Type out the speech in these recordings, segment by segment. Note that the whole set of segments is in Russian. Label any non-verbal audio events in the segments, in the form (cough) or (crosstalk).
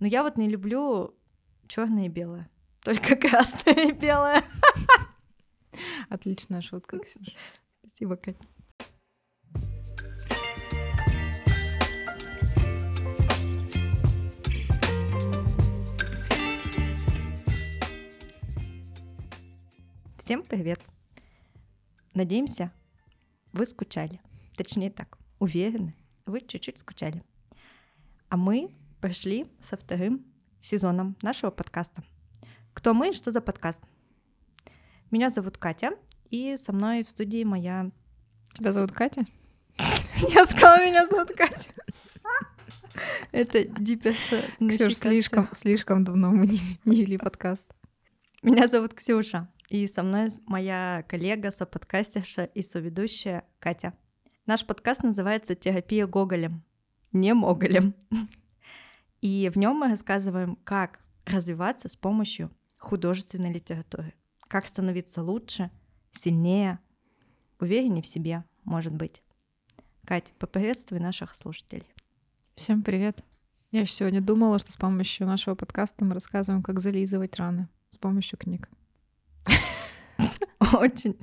Но я вот не люблю черное и белое. Только (laughs) красное и белое. (laughs) Отличная шутка, Ксюша. Спасибо, Кать. Всем привет! Надеемся, вы скучали. Точнее так, уверены, вы чуть-чуть скучали. А мы пришли со вторым сезоном нашего подкаста. Кто мы, что за подкаст? Меня зовут Катя, и со мной в студии моя... Тебя зовут Катя? (laughs) Я сказала, меня зовут Катя. (laughs) Это диперса. Ксюш, слишком, слишком давно мы не, не вели подкаст. Меня зовут Ксюша, и со мной моя коллега, соподкастерша и соведущая Катя. Наш подкаст называется «Терапия Гоголем», не Моголем. (laughs) И в нем мы рассказываем, как развиваться с помощью художественной литературы, как становиться лучше, сильнее, увереннее в себе, может быть. Катя, поприветствуй наших слушателей. Всем привет. Я еще сегодня думала, что с помощью нашего подкаста мы рассказываем, как зализывать раны с помощью книг. (laughs) Очень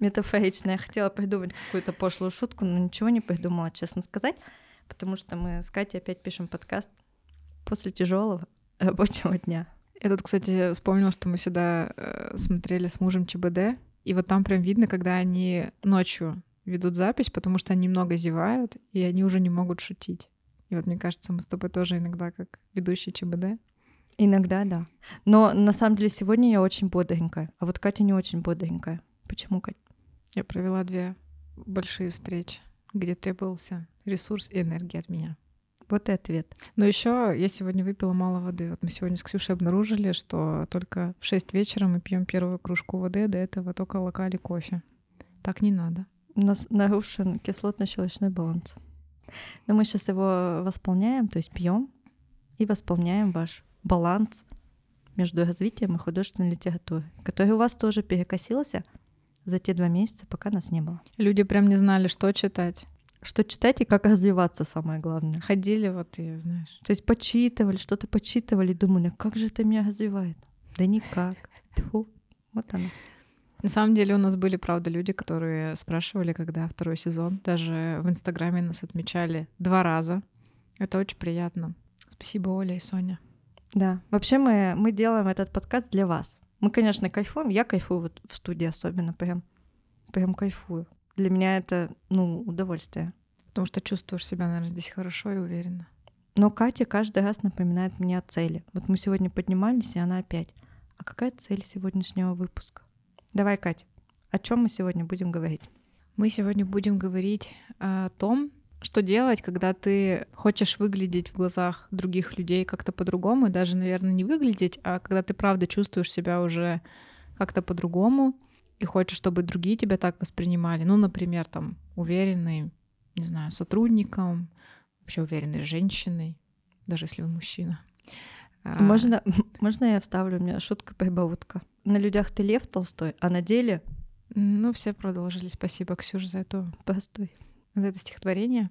метафорично. Я хотела придумать какую-то пошлую шутку, но ничего не придумала, честно сказать, потому что мы с Катей опять пишем подкаст после тяжелого (laughs) рабочего дня. Я тут, кстати, вспомнила, что мы сюда э, смотрели с мужем ЧБД, и вот там прям видно, когда они ночью ведут запись, потому что они много зевают, и они уже не могут шутить. И вот мне кажется, мы с тобой тоже иногда как ведущий ЧБД. Иногда, да. Но на самом деле сегодня я очень бодренькая, а вот Катя не очень бодренькая. Почему, Катя? Я провела две большие встречи, где требовался ресурс и энергия от меня. Вот и ответ. Но еще я сегодня выпила мало воды. Вот мы сегодня с Ксюшей обнаружили, что только в 6 вечера мы пьем первую кружку воды, до этого только локали кофе. Так не надо. У нас нарушен кислотно-щелочной баланс. Но мы сейчас его восполняем, то есть пьем и восполняем ваш баланс между развитием и художественной литературой, который у вас тоже перекосился за те два месяца, пока нас не было. Люди прям не знали, что читать. Что читать и как развиваться, самое главное. Ходили вот и, знаешь. То есть почитывали, что-то почитывали, думали, как же это меня развивает? Да никак. Фу. Вот оно. На самом деле у нас были, правда, люди, которые спрашивали, когда второй сезон. Даже в Инстаграме нас отмечали два раза. Это очень приятно. Спасибо, Оля и Соня. Да, вообще мы, мы делаем этот подкаст для вас. Мы, конечно, кайфуем. Я кайфую вот в студии особенно, прям, прям кайфую. Для меня это, ну, удовольствие. Потому что чувствуешь себя, наверное, здесь хорошо и уверенно. Но Катя каждый раз напоминает мне о цели. Вот мы сегодня поднимались, и она опять. А какая цель сегодняшнего выпуска? Давай, Катя, о чем мы сегодня будем говорить? Мы сегодня будем говорить о том, что делать, когда ты хочешь выглядеть в глазах других людей как-то по-другому, даже, наверное, не выглядеть, а когда ты правда чувствуешь себя уже как-то по-другому и хочешь, чтобы другие тебя так воспринимали. Ну, например, там, уверенный, не знаю, сотрудником, вообще уверенной женщиной, даже если вы мужчина. А, можно, (laughs) можно я вставлю? У меня шутка-прибаутка. На людях ты лев Толстой, а на деле... Ну, все продолжили. Спасибо, Ксюша, за эту простой за это стихотворение.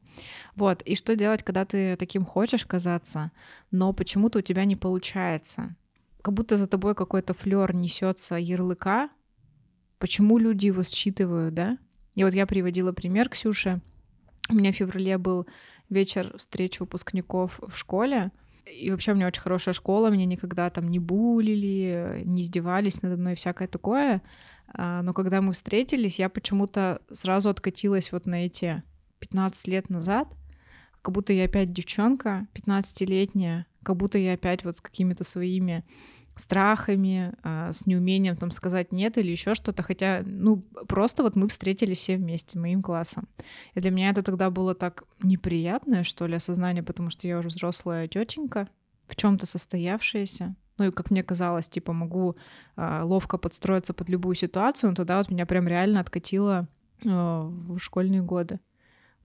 Вот. И что делать, когда ты таким хочешь казаться, но почему-то у тебя не получается? Как будто за тобой какой-то флер несется ярлыка. Почему люди его считывают, да? И вот я приводила пример Ксюше. У меня в феврале был вечер встреч выпускников в школе. И вообще у меня очень хорошая школа, меня никогда там не булили, не издевались надо мной, всякое такое. А, но когда мы встретились, я почему-то сразу откатилась вот на эти 15 лет назад, как будто я опять девчонка, 15-летняя, как будто я опять вот с какими-то своими страхами, а, с неумением там сказать нет или еще что-то, хотя, ну, просто вот мы встретились все вместе, моим классом. И для меня это тогда было так неприятное, что ли, осознание, потому что я уже взрослая тетенька, в чем-то состоявшаяся. Ну и, как мне казалось, типа, могу э, ловко подстроиться под любую ситуацию, но тогда вот меня прям реально откатило э, в школьные годы.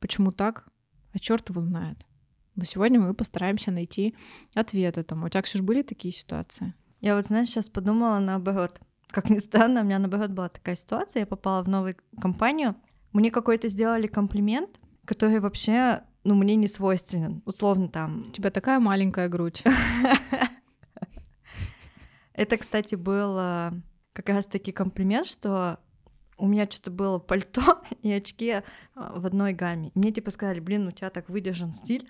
Почему так? А черт его знает. Но сегодня мы постараемся найти ответ этому. У тебя, Ксюш, были такие ситуации? Я вот, знаешь, сейчас подумала наоборот. Как ни странно, у меня наоборот была такая ситуация. Я попала в новую компанию. Мне какой-то сделали комплимент, который вообще ну, мне не свойственен. Условно там... У тебя такая маленькая грудь. (laughs) Это, кстати, был э, как раз-таки комплимент, что у меня что-то было пальто (laughs) и очки э, в одной гамме. Мне типа сказали, блин, у тебя так выдержан стиль,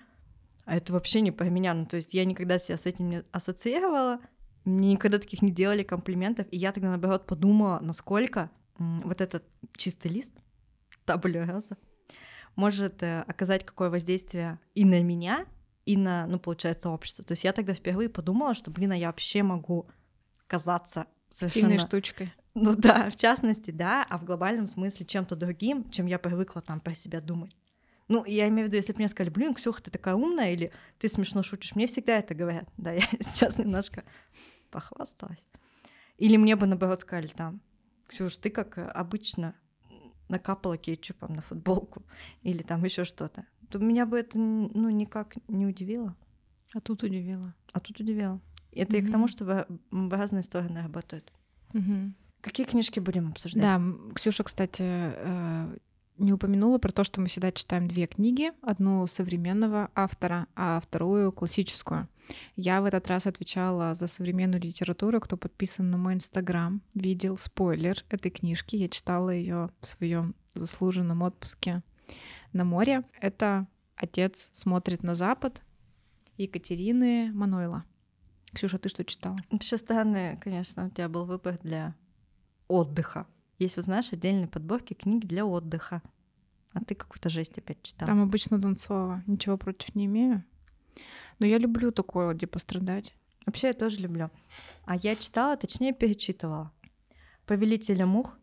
а это вообще не по меня. Ну, то есть я никогда себя с этим не ассоциировала, мне никогда таких не делали комплиментов, и я тогда, наоборот, подумала, насколько вот этот чистый лист табло раза может э, оказать какое воздействие и на меня, и на, ну, получается, общество. То есть я тогда впервые подумала, что, блин, а я вообще могу казаться совершенно... Стильной штучкой. Ну да, в частности, да, а в глобальном смысле чем-то другим, чем я привыкла там про себя думать. Ну, я имею в виду, если бы мне сказали, блин, Ксюха, ты такая умная, или ты смешно шутишь, мне всегда это говорят. Да, я (laughs) сейчас немножко похвасталась. Или мне бы, наоборот, сказали там, Ксюш, ты как обычно накапала кетчупом на футболку или там еще что-то, то меня бы это ну никак не удивило. А тут удивило. А тут удивило. Это mm-hmm. и к тому, что в, в разные стороны работают. Mm-hmm. Какие книжки будем обсуждать? Да, Ксюша, кстати, э, не упомянула про то, что мы всегда читаем две книги, одну современного автора, а вторую классическую. Я в этот раз отвечала за современную литературу. Кто подписан на мой инстаграм, видел спойлер этой книжки. Я читала ее в своем заслуженном отпуске на море. Это «Отец смотрит на запад» Екатерины Манойла. Ксюша, ты что читала? Вообще странный, конечно, у тебя был выбор для отдыха. Есть, вот знаешь, отдельные подборки книг для отдыха. А ты какую-то жесть опять читала. Там обычно Донцова. Ничего против не имею. Но я люблю такое, где пострадать. Вообще я тоже люблю. А я читала, точнее перечитывала. «Повелителя мух»,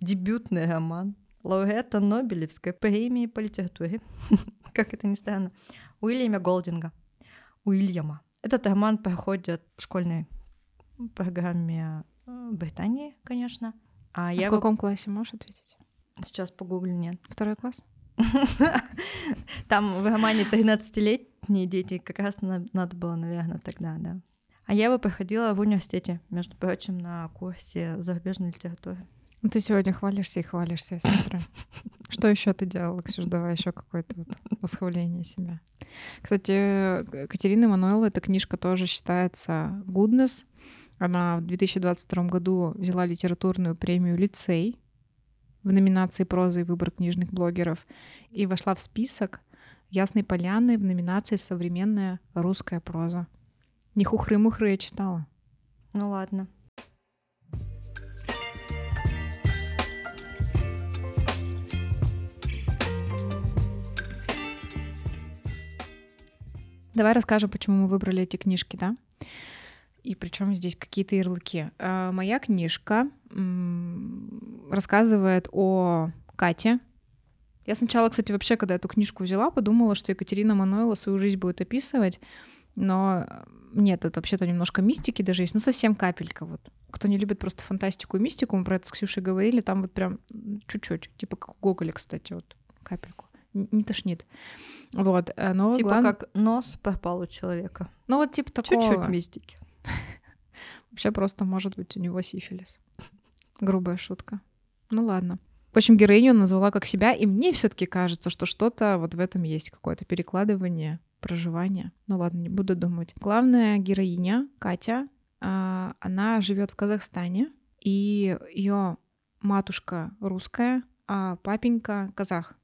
дебютный роман, лауреата Нобелевской премии по литературе, (laughs) как это ни странно, Уильяма Голдинга. Уильяма. Этот роман проходит в школьной программе э, Британии, конечно. А, а я в каком его... классе можешь ответить? Сейчас погуглю, нет. Второй класс? (laughs) Там в романе 13-летние дети как раз надо было, наверное, тогда, да. А я его проходила в университете, между прочим, на курсе зарубежной литературы. Ну, ты сегодня хвалишься и хвалишься, я смотрю. (laughs) Что еще ты делала, Ксюш? Давай еще какое-то вот восхваление себя. Кстати, Катерина Мануэла, эта книжка тоже считается Goodness. Она в 2022 году взяла литературную премию «Лицей» в номинации «Проза и выбор книжных блогеров» и вошла в список Ясной Поляны в номинации «Современная русская проза». Не хухры-мухры я читала. Ну ладно. Давай расскажем, почему мы выбрали эти книжки, да? И причем здесь какие-то ярлыки. А, моя книжка рассказывает о Кате. Я сначала, кстати, вообще, когда эту книжку взяла, подумала, что Екатерина Мануэла свою жизнь будет описывать, но нет, это вообще-то немножко мистики даже есть, ну совсем капелька вот. Кто не любит просто фантастику и мистику, мы про это с Ксюшей говорили, там вот прям чуть-чуть, типа как у Гоголя, кстати, вот капельку. Не тошнит. Вот, э, но типа глав... как нос попал у человека. Ну вот типа такого. Чуть-чуть мистики. (laughs) Вообще просто может быть у него сифилис. Грубая шутка. Ну ладно. В общем, героиню назвала как себя, и мне все-таки кажется, что что-то вот в этом есть, какое-то перекладывание, проживание. Ну ладно, не буду думать. Главная героиня, Катя, а, она живет в Казахстане, и ее матушка русская, а папенька казах.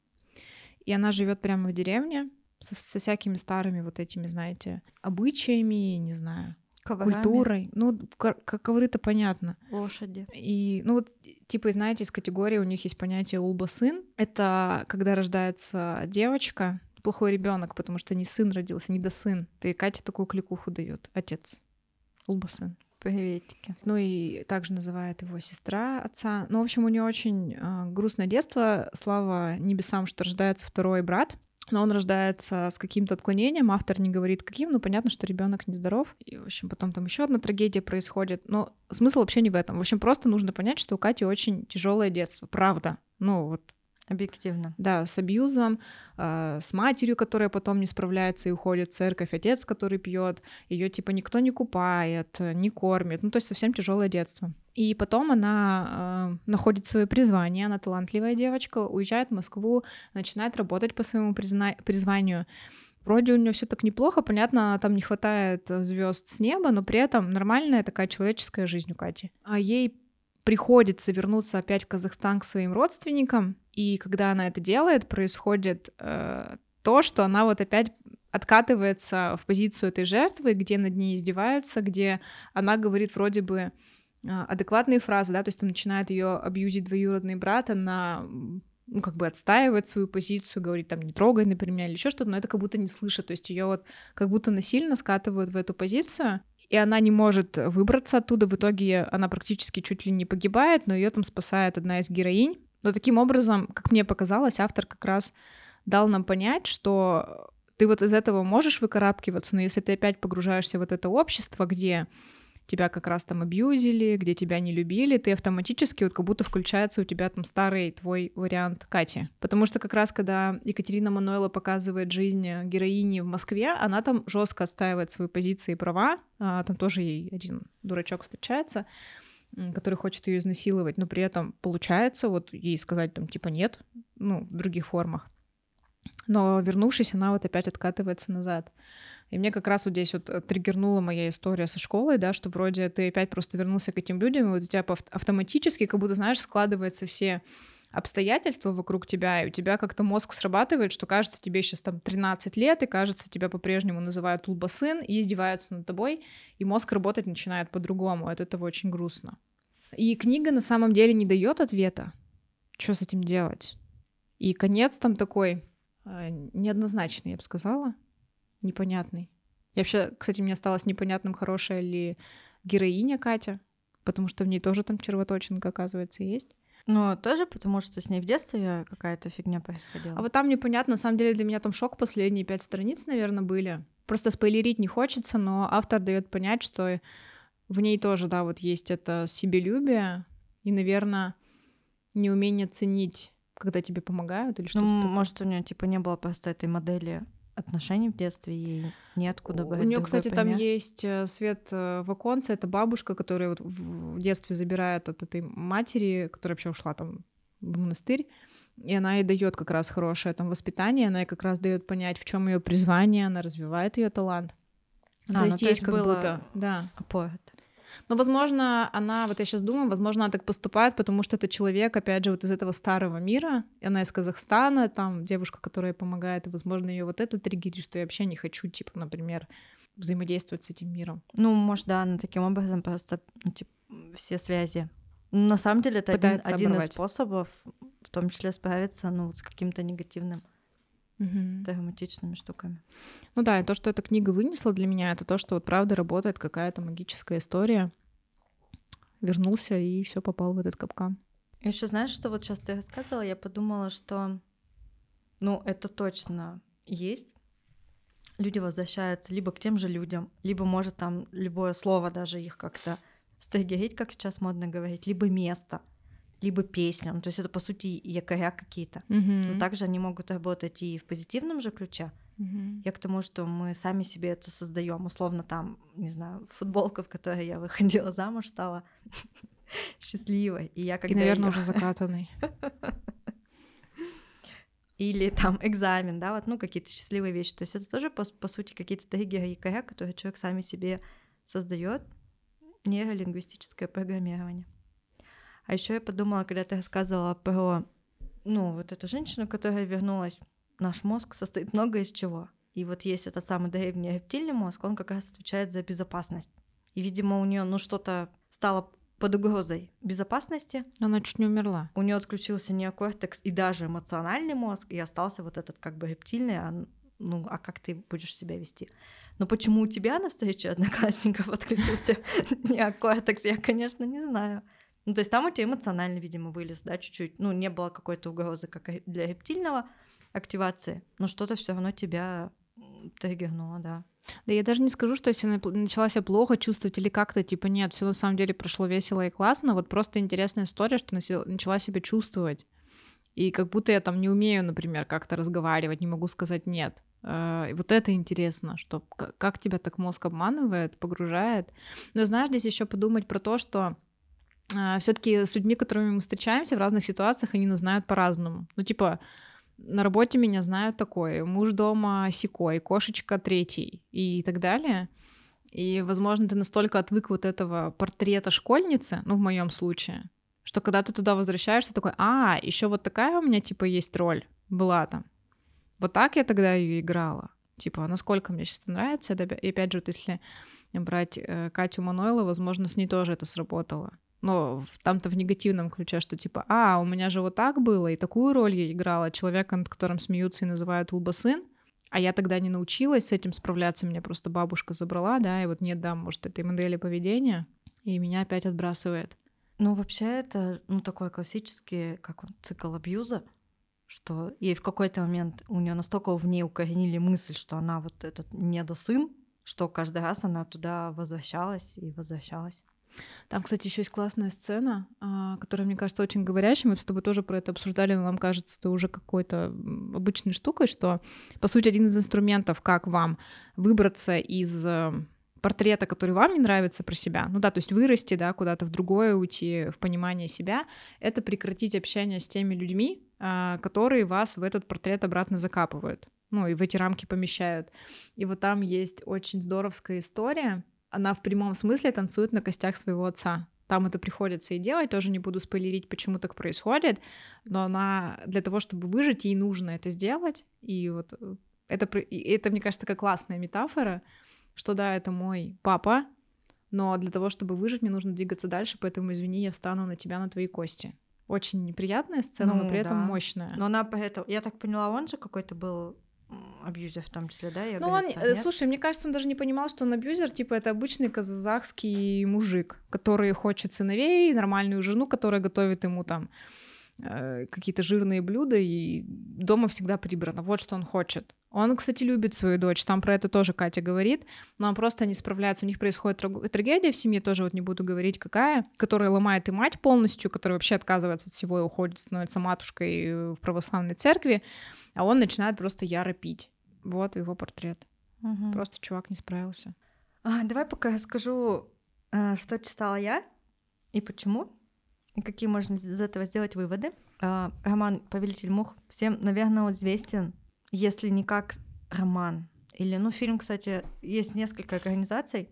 И она живет прямо в деревне со, со всякими старыми вот этими, знаете, обычаями, не знаю, Коврами. культурой. Ну, ковры-то понятно. Лошади. И, ну, вот, типа, знаете, из категории у них есть понятие улба-сын. Это когда рождается девочка, плохой ребенок, потому что не сын родился, не до сын. То и Катя такую кликуху дает. Отец. Улба-сын. Приветики. Ну и также называет его сестра отца. Ну, в общем, у нее очень э, грустное детство. Слава небесам, что рождается второй брат но он рождается с каким-то отклонением, автор не говорит каким, но понятно, что ребенок нездоров. И, в общем, потом там еще одна трагедия происходит. Но смысл вообще не в этом. В общем, просто нужно понять, что у Кати очень тяжелое детство, правда. Ну вот Объективно. Да, с абьюзом, э, с матерью, которая потом не справляется и уходит в церковь, отец, который пьет, ее типа никто не купает, не кормит. Ну, то есть совсем тяжелое детство. И потом она э, находит свое призвание, она талантливая девочка, уезжает в Москву, начинает работать по своему призна- призванию. Вроде у нее все так неплохо, понятно, там не хватает звезд с неба, но при этом нормальная такая человеческая жизнь у Кати. А ей приходится вернуться опять в Казахстан к своим родственникам, и когда она это делает, происходит э, то, что она вот опять откатывается в позицию этой жертвы, где над ней издеваются, где она говорит вроде бы адекватные фразы, да, то есть там начинает ее абьюзить двоюродный брат, она ну, как бы отстаивает свою позицию, говорит там не трогай, например, или еще что-то, но это как будто не слышит, то есть ее вот как будто насильно скатывают в эту позицию, и она не может выбраться оттуда, в итоге она практически чуть ли не погибает, но ее там спасает одна из героинь. Но таким образом, как мне показалось, автор как раз дал нам понять, что ты вот из этого можешь выкарабкиваться, но если ты опять погружаешься в вот это общество, где тебя как раз там абьюзили, где тебя не любили, ты автоматически вот как будто включается у тебя там старый твой вариант Кати. Потому что как раз когда Екатерина Мануэла показывает жизнь героини в Москве, она там жестко отстаивает свои позиции и права, а, там тоже ей один дурачок встречается, который хочет ее изнасиловать, но при этом получается вот ей сказать там типа нет, ну, в других формах. Но вернувшись, она вот опять откатывается назад. И мне как раз вот здесь вот э, триггернула моя история со школой, да, что вроде ты опять просто вернулся к этим людям, и вот у тебя автоматически, как будто, знаешь, складываются все обстоятельства вокруг тебя, и у тебя как-то мозг срабатывает, что кажется, тебе сейчас там 13 лет, и кажется, тебя по-прежнему называют улбасын, и издеваются над тобой, и мозг работать начинает по-другому, от этого очень грустно. И книга на самом деле не дает ответа, что с этим делать. И конец там такой э, неоднозначный, я бы сказала непонятный. И вообще, кстати, мне осталось непонятным, хорошая ли героиня Катя, потому что в ней тоже там червоточинка, оказывается, есть. Ну, тоже потому, что с ней в детстве какая-то фигня происходила. А вот там непонятно, на самом деле для меня там шок последние пять страниц, наверное, были. Просто спойлерить не хочется, но автор дает понять, что в ней тоже, да, вот есть это себелюбие и, наверное, неумение ценить, когда тебе помогают или что-то. Ну, может, у нее типа не было просто этой модели отношений в детстве, ей неоткуда брать У нее, кстати, пример. там есть э, свет э, в оконце, это бабушка, которая вот в детстве забирает от этой матери, которая вообще ушла там в монастырь, и она ей дает как раз хорошее там воспитание, она ей как раз дает понять, в чем ее призвание, она развивает ее талант. А, то есть ну, есть то есть как будто, да. Опора. Но, возможно, она, вот я сейчас думаю, возможно, она так поступает, потому что это человек, опять же, вот из этого старого мира, и она из Казахстана, там девушка, которая помогает, и, возможно, ее вот это триггерит, что я вообще не хочу, типа, например, взаимодействовать с этим миром. Ну, может, да, она таким образом просто, ну, типа, все связи. На самом деле это один, один из способов, в том числе справиться, ну, с каким-то негативным угу. травматичными штуками. Ну да, и то, что эта книга вынесла для меня, это то, что вот правда работает какая-то магическая история. Вернулся и все попал в этот капкан. Еще знаешь, что вот сейчас ты рассказывала, я подумала, что ну, это точно есть. Люди возвращаются либо к тем же людям, либо, может, там любое слово даже их как-то стригерить, как сейчас модно говорить, либо место — либо песням. То есть это, по сути, якоря какие-то. Mm-hmm. Но также они могут работать и в позитивном же ключе. Mm-hmm. Я к тому, что мы сами себе это создаем. Условно, там, не знаю, футболка, в которой я выходила замуж, стала (laughs) счастливой. И я когда. И, наверное, её... уже закатанной. (laughs) Или там экзамен, да, вот, ну, какие-то счастливые вещи. То есть это тоже, по, по сути, какие-то триггеры якоря, которые человек сами себе создает нейролингвистическое программирование. А еще я подумала, когда ты рассказывала про, ну, вот эту женщину, которая вернулась, наш мозг состоит много из чего. И вот есть этот самый древний рептильный мозг, он как раз отвечает за безопасность. И, видимо, у нее, ну, что-то стало под угрозой безопасности. Она чуть не умерла. У нее отключился неокортекс и даже эмоциональный мозг, и остался вот этот как бы рептильный, а, ну, а как ты будешь себя вести? Но почему у тебя на встрече одноклассников отключился (laughs) неокортекс, я, конечно, не знаю. Ну, то есть там у тебя эмоционально, видимо, вылез, да, чуть-чуть. Ну, не было какой-то угрозы, как для рептильного активации, но что-то все равно тебя триггернуло, да. Да я даже не скажу, что если начала себя плохо чувствовать или как-то, типа, нет, все на самом деле прошло весело и классно, вот просто интересная история, что начала себя чувствовать. И как будто я там не умею, например, как-то разговаривать, не могу сказать нет. Э, и вот это интересно, что как тебя так мозг обманывает, погружает. Но знаешь, здесь еще подумать про то, что все-таки с людьми, которыми мы встречаемся в разных ситуациях, они нас знают по-разному. Ну, типа, на работе меня знают такой, муж дома секой, кошечка третий и так далее. И, возможно, ты настолько отвык вот этого портрета школьницы, ну, в моем случае, что когда ты туда возвращаешься, такой, а, еще вот такая у меня, типа, есть роль, была там. Вот так я тогда ее играла. Типа, насколько мне сейчас нравится. И опять же, вот если брать э, Катю Манойло, возможно, с ней тоже это сработало. Но там-то в негативном ключе, что типа, а, у меня же вот так было, и такую роль я играла, человека, над которым смеются и называют улбасын, а я тогда не научилась с этим справляться, меня просто бабушка забрала, да, и вот нет, да, может, этой модели поведения, и меня опять отбрасывает. Ну, вообще, это, ну, такой классический, как он, цикл абьюза, что ей в какой-то момент у нее настолько в ней укоренили мысль, что она вот этот недосын, что каждый раз она туда возвращалась и возвращалась. Там, кстати, еще есть классная сцена, а, которая, мне кажется, очень говорящей. Мы с тобой тоже про это обсуждали, но нам кажется, это уже какой-то обычной штукой, что, по сути, один из инструментов, как вам выбраться из э, портрета, который вам не нравится про себя, ну да, то есть вырасти, да, куда-то в другое уйти, в понимание себя, это прекратить общение с теми людьми, а, которые вас в этот портрет обратно закапывают, ну и в эти рамки помещают. И вот там есть очень здоровская история, она в прямом смысле танцует на костях своего отца. Там это приходится и делать, тоже не буду спойлерить, почему так происходит, но она для того, чтобы выжить, ей нужно это сделать, и вот э, это, это мне кажется, такая классная метафора, что да, это мой папа, но для того, чтобы выжить, мне нужно двигаться дальше, поэтому, извини, я встану на тебя, на твои кости. Очень неприятная сцена, ну, но при этом мощная. Но она поэтому, я так поняла, он же какой-то был абьюзер в том числе, да? Я ну, он, э, нет? слушай, мне кажется, он даже не понимал, что он абьюзер, типа это обычный казахский мужик, который хочет сыновей, нормальную жену, которая готовит ему там э, какие-то жирные блюда, и дома всегда прибрано. Вот что он хочет. Он, кстати, любит свою дочь, там про это тоже Катя говорит, но он просто не справляется. У них происходит трагедия в семье, тоже вот не буду говорить какая, которая ломает и мать полностью, которая вообще отказывается от всего и уходит, становится матушкой в православной церкви, а он начинает просто яро пить. Вот его портрет. Угу. Просто чувак не справился. А, давай пока я скажу, э, что читала я и почему, и какие можно из этого сделать выводы. А, роман «Повелитель мух» всем, наверное, известен если не как роман. Или, ну, фильм, кстати, есть несколько организаций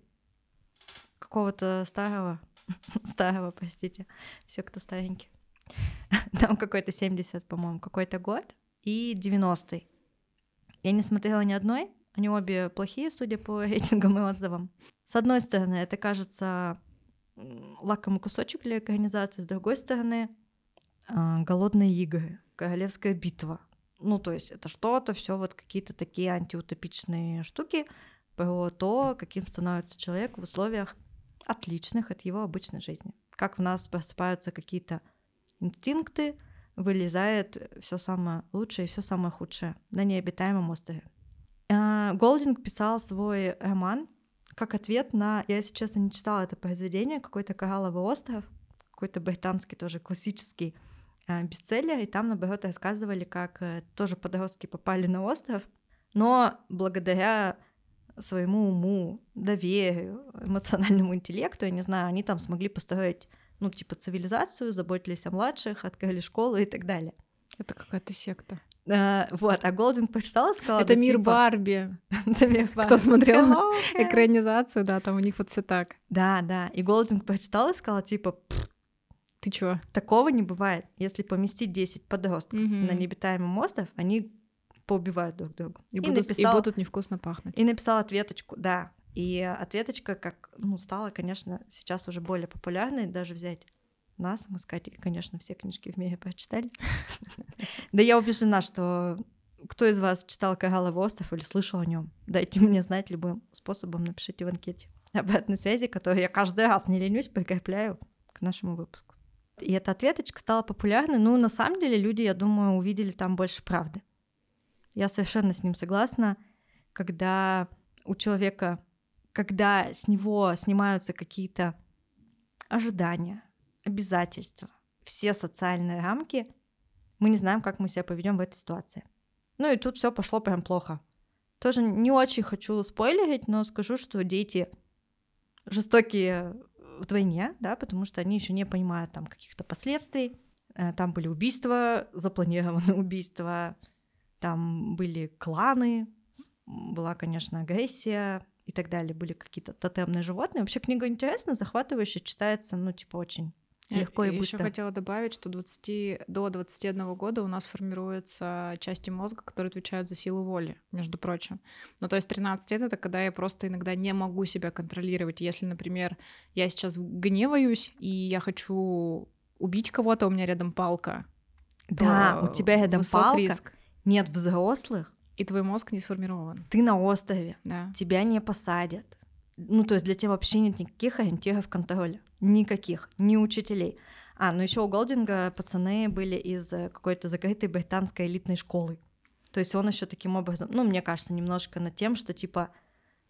какого-то старого, (laughs) старого, простите, все, кто старенький. (laughs) Там какой-то 70, по-моему, какой-то год и 90-й. Я не смотрела ни одной, они обе плохие, судя по (laughs) рейтингам и отзывам. С одной стороны, это кажется лакомый кусочек для организации, с другой стороны, а, голодные игры, королевская битва, ну, то есть это что-то, все вот какие-то такие антиутопичные штуки про то, каким становится человек в условиях отличных от его обычной жизни. Как в нас просыпаются какие-то инстинкты, вылезает все самое лучшее и все самое худшее на необитаемом острове. А, Голдинг писал свой роман как ответ на... Я, если честно, не читала это произведение, какой-то коралловый остров, какой-то британский тоже классический бестселлер, и там, наоборот, рассказывали, как э, тоже подростки попали на остров, но благодаря своему уму, доверию, эмоциональному интеллекту, я не знаю, они там смогли построить, ну, типа, цивилизацию, заботились о младших, открыли школы и так далее. Это какая-то секта. А, вот, а Голдин прочитала, сказала... Это мир типа... Барби. (laughs) Это мир Барби. Кто смотрел экранизацию, да, там у них вот все так. Да, да. И Голдин прочитала и сказала, типа, ты чё? Такого не бывает. Если поместить 10 подростков mm-hmm. на необитаемый остров, они поубивают друг друга. И, и, будут, написал, и будут невкусно пахнуть. И написал ответочку, да. И ответочка, как ну, стала, конечно, сейчас уже более популярной, даже взять нас, мы с Катей, конечно, все книжки в мире прочитали. (laughs) Да я убеждена, что кто из вас читал «Коралловый остров» или слышал о нем? Дайте мне знать любым способом, напишите в анкете обратной связи, которую я каждый раз не ленюсь, прикрепляю к нашему выпуску. И эта ответочка стала популярной. Ну, на самом деле, люди, я думаю, увидели там больше правды. Я совершенно с ним согласна, когда у человека, когда с него снимаются какие-то ожидания, обязательства, все социальные рамки, мы не знаем, как мы себя поведем в этой ситуации. Ну и тут все пошло прям плохо. Тоже не очень хочу спойлерить, но скажу, что дети жестокие вдвойне, да, потому что они еще не понимают там каких-то последствий. Э, там были убийства, запланированные (laughs) убийства, там были кланы, была, конечно, агрессия и так далее, были какие-то тотемные животные. Вообще книга интересная, захватывающая, читается, ну, типа, очень легко и быстро. Еще хотела добавить, что 20, до 21 года у нас формируются части мозга, которые отвечают за силу воли, между прочим. Ну, то есть 13 лет — это когда я просто иногда не могу себя контролировать. Если, например, я сейчас гневаюсь, и я хочу убить кого-то, у меня рядом палка. Да, у тебя рядом палка, риск. нет взрослых. И твой мозг не сформирован. Ты на острове, да. тебя не посадят. Ну, то есть для тебя вообще нет никаких ориентиров контроля. Никаких, ни учителей. А, ну еще у Голдинга пацаны были из э, какой-то закрытой британской элитной школы. То есть он еще таким образом, ну, мне кажется, немножко над тем, что типа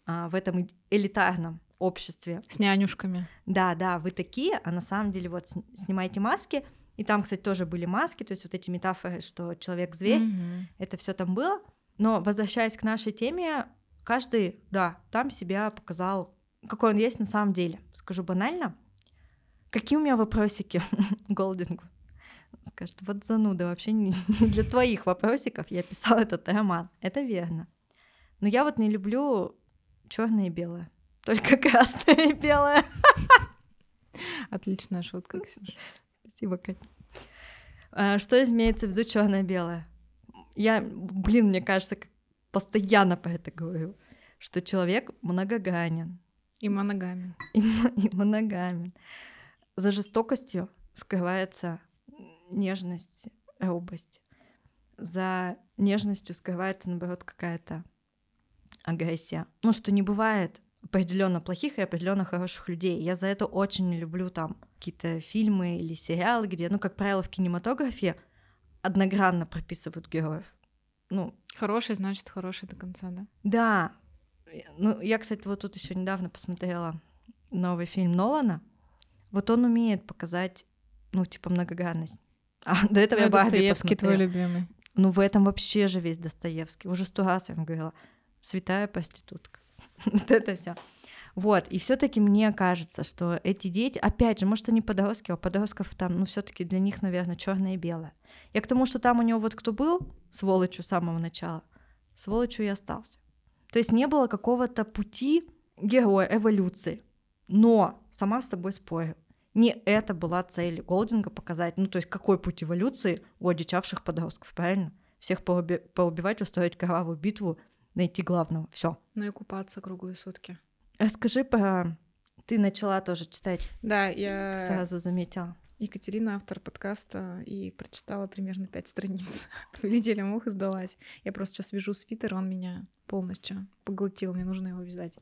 а, в этом элитарном обществе. С нянюшками. Да, да, вы такие, а на самом деле вот снимаете маски, и там, кстати, тоже были маски, то есть вот эти метафоры, что человек-зверь, mm-hmm. это все там было. Но возвращаясь к нашей теме, каждый, да, там себя показал, какой он есть на самом деле. Скажу банально, Какие у меня вопросики (laughs) Голдингу? Скажет, вот зануда, вообще не, не для твоих вопросиков я писала этот роман. Это верно. Но я вот не люблю черное и белое. Только (laughs) красное и белое. Отличная шутка, Ксюша. Спасибо, Кать. А, что имеется в виду черное-белое? Я, блин, мне кажется, постоянно по это говорю, что человек многогранен. И моногамен. И, и моногамен за жестокостью скрывается нежность, робость. За нежностью скрывается, наоборот, какая-то агрессия. Ну, что не бывает определенно плохих и определенно хороших людей. Я за это очень не люблю там какие-то фильмы или сериалы, где, ну, как правило, в кинематографе одногранно прописывают героев. Ну, хороший значит хороший до конца, да? Да. Ну, я, кстати, вот тут еще недавно посмотрела новый фильм Нолана. Вот он умеет показать, ну, типа, многогранность. (laughs) А до этого ну, я Барби Достоевский твой любимый. Ну, в этом вообще же весь Достоевский. Уже сто раз я вам говорила. Святая проститутка. (laughs) вот это все. Вот, и все-таки мне кажется, что эти дети, опять же, может, они подростки, а подростков там, ну, все-таки для них, наверное, черное и белое. Я к тому, что там у него вот кто был сволочью с самого начала, сволочью и остался. То есть не было какого-то пути героя, эволюции. Но сама с собой спорю. Не это была цель Голдинга показать, ну то есть какой путь эволюции у одичавших подростков, правильно? Всех поуби- поубивать, устроить кровавую битву, найти главного, все. Ну и купаться круглые сутки. Расскажи про... Ты начала тоже читать. Да, я... Сразу заметила. Екатерина, автор подкаста, и прочитала примерно пять страниц. (laughs) Повелителя мух и сдалась. Я просто сейчас вяжу свитер, он меня полностью поглотил, мне нужно его вязать.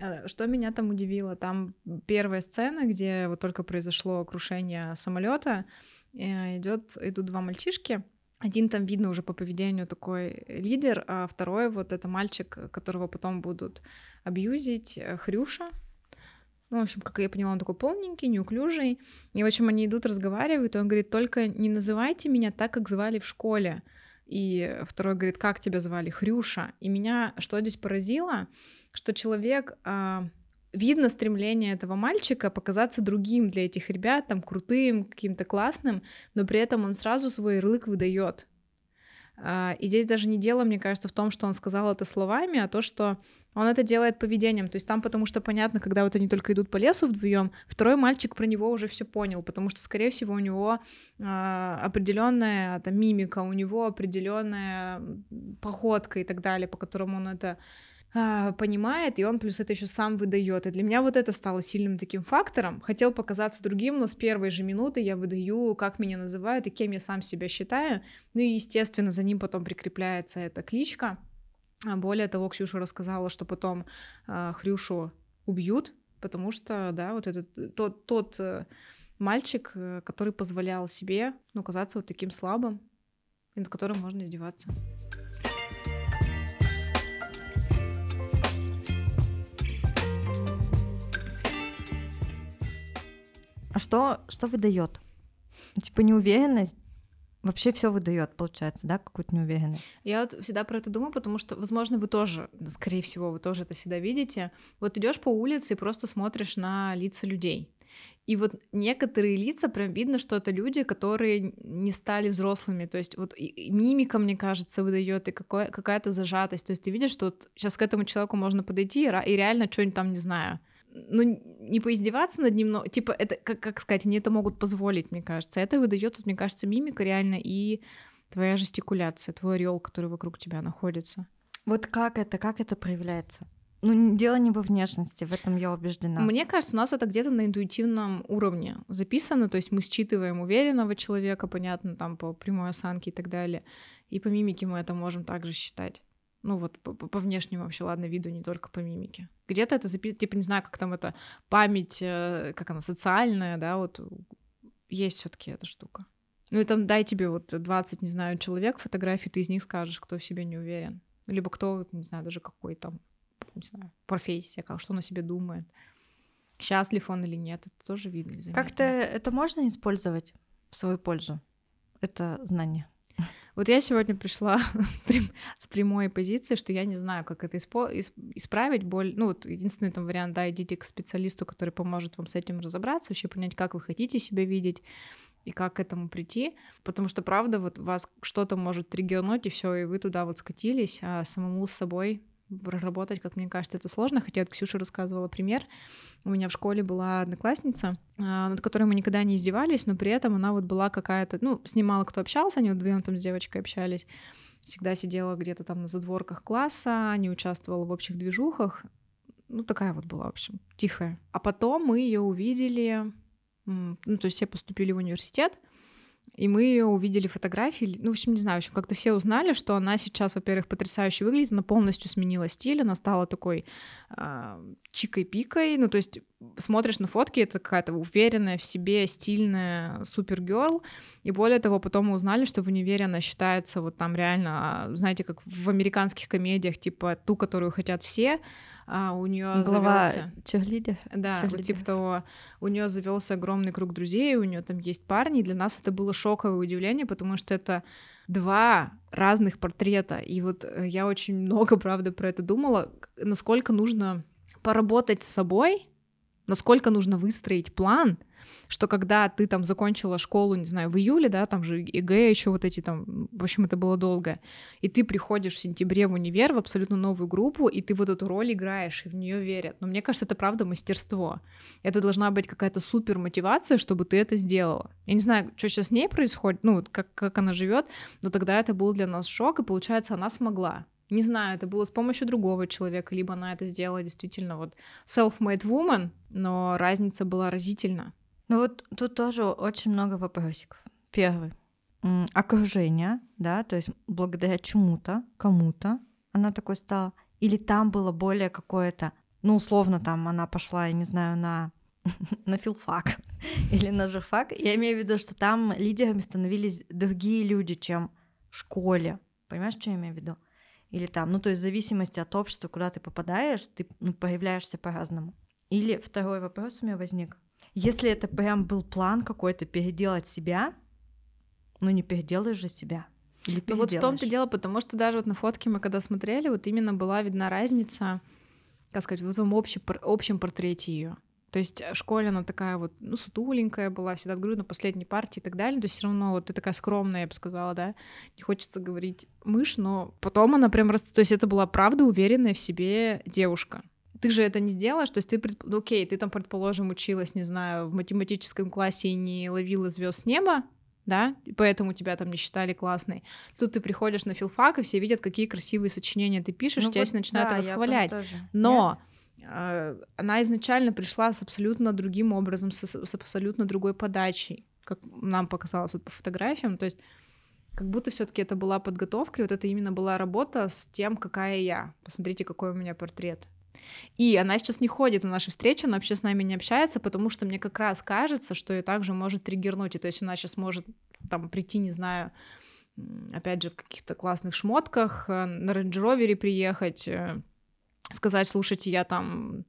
А, что меня там удивило? Там первая сцена, где вот только произошло крушение самолета, э, идет, идут два мальчишки, один там видно уже по поведению такой лидер, а второй вот это мальчик, которого потом будут абьюзить, э, Хрюша, ну, в общем, как я поняла, он такой полненький, неуклюжий. И, в общем, они идут, разговаривают, и он говорит, только не называйте меня так, как звали в школе. И второй говорит, как тебя звали? Хрюша. И меня что здесь поразило, что человек а, видно стремление этого мальчика показаться другим для этих ребят, там крутым, каким-то классным, но при этом он сразу свой ярлык выдает. А, и здесь даже не дело, мне кажется, в том, что он сказал это словами, а то, что он это делает поведением. То есть там, потому что понятно, когда вот они только идут по лесу вдвоем, второй мальчик про него уже все понял, потому что, скорее всего, у него э, определенная там мимика, у него определенная походка и так далее, по которому он это а, понимает, и он плюс это еще сам выдает. И для меня вот это стало сильным таким фактором. Хотел показаться другим, но с первой же минуты я выдаю, как меня называют и кем я сам себя считаю. Ну и, естественно, за ним потом прикрепляется эта кличка. А более того, Ксюша рассказала, что потом э, Хрюшу убьют, потому что, да, вот этот тот, тот э, мальчик, э, который позволял себе, ну, казаться вот таким слабым, и над которым можно издеваться. А что, что выдает? Типа неуверенность вообще все выдает, получается, да, какую-то неуверенность. Я вот всегда про это думаю, потому что, возможно, вы тоже, скорее всего, вы тоже это всегда видите. Вот идешь по улице и просто смотришь на лица людей. И вот некоторые лица, прям видно, что это люди, которые не стали взрослыми. То есть вот и мимика, мне кажется, выдает и какое, какая-то зажатость. То есть ты видишь, что вот сейчас к этому человеку можно подойти и, реально что-нибудь там, не знаю, ну, не поиздеваться над ним, но, типа, это, как, как сказать, они это могут позволить, мне кажется. Это выдает, мне кажется, мимика реально и твоя жестикуляция, твой орел, который вокруг тебя находится. Вот как это, как это проявляется? Ну, дело не во внешности, в этом я убеждена. Мне кажется, у нас это где-то на интуитивном уровне записано, то есть мы считываем уверенного человека, понятно, там по прямой осанке и так далее, и по мимике мы это можем также считать. Ну вот по, по внешнему вообще, ладно, виду, не только по мимике. Где-то это записано, типа, не знаю, как там это, память, э, как она, социальная, да, вот есть все таки эта штука. Ну и там дай тебе вот 20, не знаю, человек фотографий, ты из них скажешь, кто в себе не уверен. Либо кто, не знаю, даже какой там, не знаю, профессия, как, что он о себе думает. Счастлив он или нет, это тоже видно. Как-то это можно использовать в свою пользу, это знание? Вот я сегодня пришла (laughs) с, прям, с прямой позиции, что я не знаю, как это испо- исправить. Боль, ну вот единственный там вариант, да, идите к специалисту, который поможет вам с этим разобраться, вообще понять, как вы хотите себя видеть и как к этому прийти, потому что, правда, вот вас что-то может триггернуть, и все, и вы туда вот скатились, а самому с собой проработать, как мне кажется, это сложно. Хотя вот Ксюша рассказывала пример. У меня в школе была одноклассница, а, над которой мы никогда не издевались, но при этом она вот была какая-то, ну, снимала, кто общался, они вдвоем там с девочкой общались, всегда сидела где-то там на задворках класса, не участвовала в общих движухах. Ну, такая вот была, в общем, тихая. А потом мы ее увидели, ну, то есть все поступили в университет, и мы ее увидели фотографии, ну, в общем, не знаю, в общем, как-то все узнали, что она сейчас, во-первых, потрясающе выглядит, она полностью сменила стиль, она стала такой э, чикой-пикой, ну, то есть смотришь на фотки, это какая-то уверенная в себе, стильная супергерл, и более того, потом мы узнали, что в универе она считается вот там реально, а, знаете, как в американских комедиях, типа ту, которую хотят все, а у нее Глава завелся... Черлиде. Да, Черлиде. вот типа того, у нее завелся огромный круг друзей, у нее там есть парни, и для нас это было шоковое удивление, потому что это два разных портрета, и вот э, я очень много, (laughs) правда, про это думала, насколько нужно поработать с собой, насколько нужно выстроить план, что когда ты там закончила школу, не знаю, в июле, да, там же ЕГЭ еще вот эти там, в общем, это было долго, и ты приходишь в сентябре в универ в абсолютно новую группу, и ты вот эту роль играешь, и в нее верят. Но мне кажется, это правда мастерство. Это должна быть какая-то супер мотивация, чтобы ты это сделала. Я не знаю, что сейчас с ней происходит, ну, как, как она живет, но тогда это был для нас шок, и получается, она смогла. Не знаю, это было с помощью другого человека, либо она это сделала действительно вот self-made woman, но разница была разительна. Ну вот тут тоже очень много вопросиков. Первый. Окружение, да, то есть благодаря чему-то, кому-то она такой стала. Или там было более какое-то, ну, условно, там она пошла, я не знаю, на (laughs) на филфак (laughs) или на журфак. Я имею в виду, что там лидерами становились другие люди, чем в школе. Понимаешь, что я имею в виду? Или там, ну, то есть в зависимости от общества, куда ты попадаешь, ты ну, появляешься по-разному. Или второй вопрос у меня возник. Если это прям был план какой-то переделать себя, ну не переделаешь же себя. Или ну вот в том-то дело, потому что даже вот на фотке мы когда смотрели, вот именно была видна разница, как сказать, в этом общем, общем портрете ее. То есть в школе она такая вот, ну, сутуленькая была, всегда говорю, на последней партии и так далее. То есть все равно вот ты такая скромная, я бы сказала, да. Не хочется говорить мышь, но потом она прям раз... То есть это была правда уверенная в себе девушка ты же это не сделаешь, то есть ты, ну, окей, ты там, предположим, училась, не знаю, в математическом классе и не ловила звезд с неба, да, и поэтому тебя там не считали классной. Тут ты приходишь на филфак, и все видят, какие красивые сочинения ты пишешь, ну, тебя вот, начинают да, восхвалять. Но Нет? Э, она изначально пришла с абсолютно другим образом, с, с абсолютно другой подачей, как нам показалось вот по фотографиям, то есть как будто все-таки это была подготовка, и вот это именно была работа с тем, какая я. Посмотрите, какой у меня портрет. И она сейчас не ходит на наши встречи, она вообще с нами не общается, потому что мне как раз кажется, что ее также может триггернуть. И то есть она сейчас может там прийти, не знаю, опять же, в каких-то классных шмотках, э, на рейндж приехать, э, сказать, слушайте, я там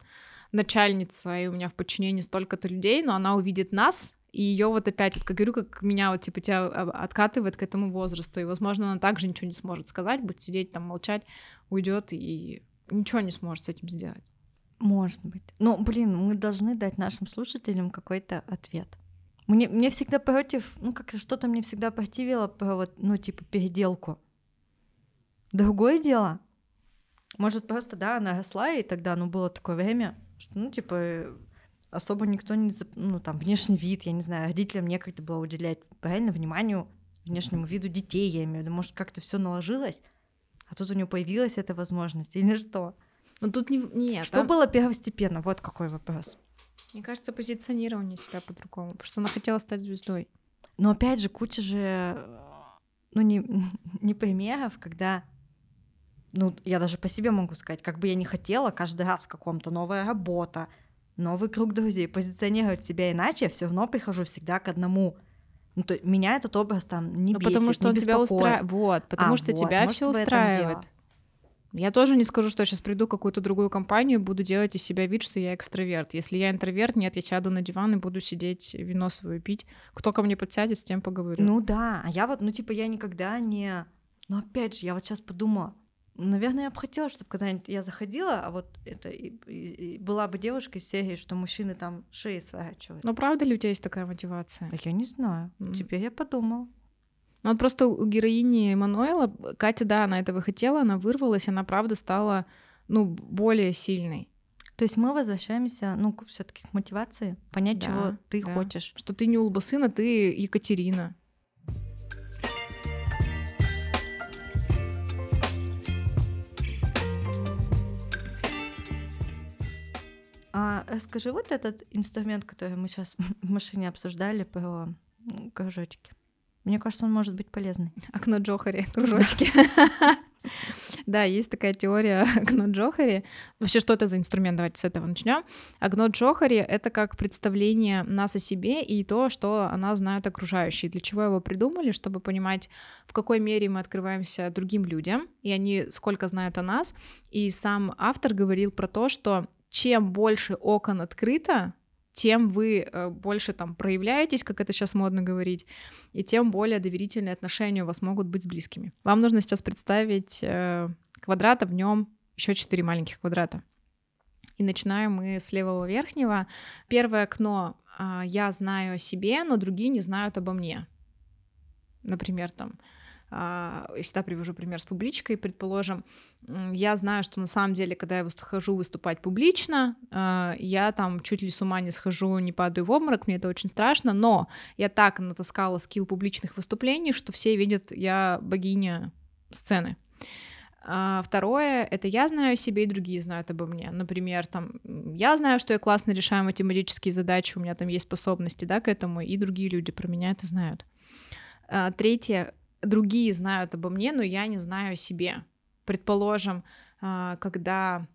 начальница, и у меня в подчинении столько-то людей, но она увидит нас, и ее вот опять, как говорю, как меня вот типа тебя а, откатывает к этому возрасту, и, возможно, она также ничего не сможет сказать, будет сидеть там, молчать, уйдет и ничего не сможет с этим сделать. Может быть. Но, блин, мы должны дать нашим слушателям какой-то ответ. Мне, мне всегда против, ну, как что-то мне всегда противило про вот, ну, типа, переделку. Другое дело, может, просто, да, она росла, и тогда, ну, было такое время, что, ну, типа, особо никто не, ну, там, внешний вид, я не знаю, родителям некогда было уделять правильно вниманию внешнему виду детей, я имею в виду, может, как-то все наложилось, а тут у нее появилась эта возможность, или что? Ну, тут не... Нет. Что там... было первостепенно? Вот какой вопрос. Мне кажется, позиционирование себя по-другому, потому что она хотела стать звездой. Но опять же, куча же, ну, не, (laughs) не примеров, когда ну, я даже по себе могу сказать, как бы я не хотела каждый раз в каком-то новая работа, новый круг друзей, позиционировать себя иначе, я все равно прихожу всегда к одному. Ну, то меня этот образ там не ну, бесит, потому что он тебя устраивает. Вот, потому а, что вот, тебя все устраивает. Я тоже не скажу, что я сейчас приду в какую-то другую компанию, буду делать из себя вид, что я экстраверт. Если я интроверт, нет, я сяду на диван и буду сидеть, вино свое пить. Кто ко мне подсядет, с тем поговорю. Ну да, а я вот, ну типа я никогда не... Ну опять же, я вот сейчас подумала, Наверное, я бы хотела, чтобы когда-нибудь я заходила, а вот это и, и, и была бы девушка из серии, что мужчины там шеи сворачивают. Но правда ли у тебя есть такая мотивация? А я не знаю. Mm. Теперь я подумала. Ну вот просто у героини Мануэла, Катя, да, она этого хотела, она вырвалась, она правда стала, ну, более сильной. То есть мы возвращаемся, ну, все таки к мотивации, понять, да, чего ты да. хочешь. Что ты не Улбасына, ты Екатерина. А расскажи вот этот инструмент, который мы сейчас (laughs) в машине обсуждали про кружочки. Мне кажется, он может быть полезный. Окно Джохари, (laughs) кружочки. (laughs) Да, есть такая теория окно Джохари. Вообще, что это за инструмент? Давайте с этого начнем. Окно Джохари — это как представление нас о себе и то, что о нас знают окружающие. Для чего его придумали? Чтобы понимать, в какой мере мы открываемся другим людям, и они сколько знают о нас. И сам автор говорил про то, что чем больше окон открыто, тем вы э, больше там проявляетесь, как это сейчас модно говорить, и тем более доверительные отношения у вас могут быть с близкими. Вам нужно сейчас представить э, квадрат, а в нем еще четыре маленьких квадрата. И начинаем мы с левого верхнего. Первое окно э, я знаю о себе, но другие не знают обо мне. Например, там а, я всегда привожу пример с публичкой, предположим, я знаю, что на самом деле, когда я хожу выступать публично, а, я там чуть ли с ума не схожу, не падаю в обморок, мне это очень страшно, но я так натаскала скилл публичных выступлений, что все видят, я богиня сцены. А второе — это я знаю о себе, и другие знают обо мне. Например, там, я знаю, что я классно решаю математические задачи, у меня там есть способности, да, к этому, и другие люди про меня это знают. А третье другие знают обо мне, но я не знаю о себе. Предположим, а, когда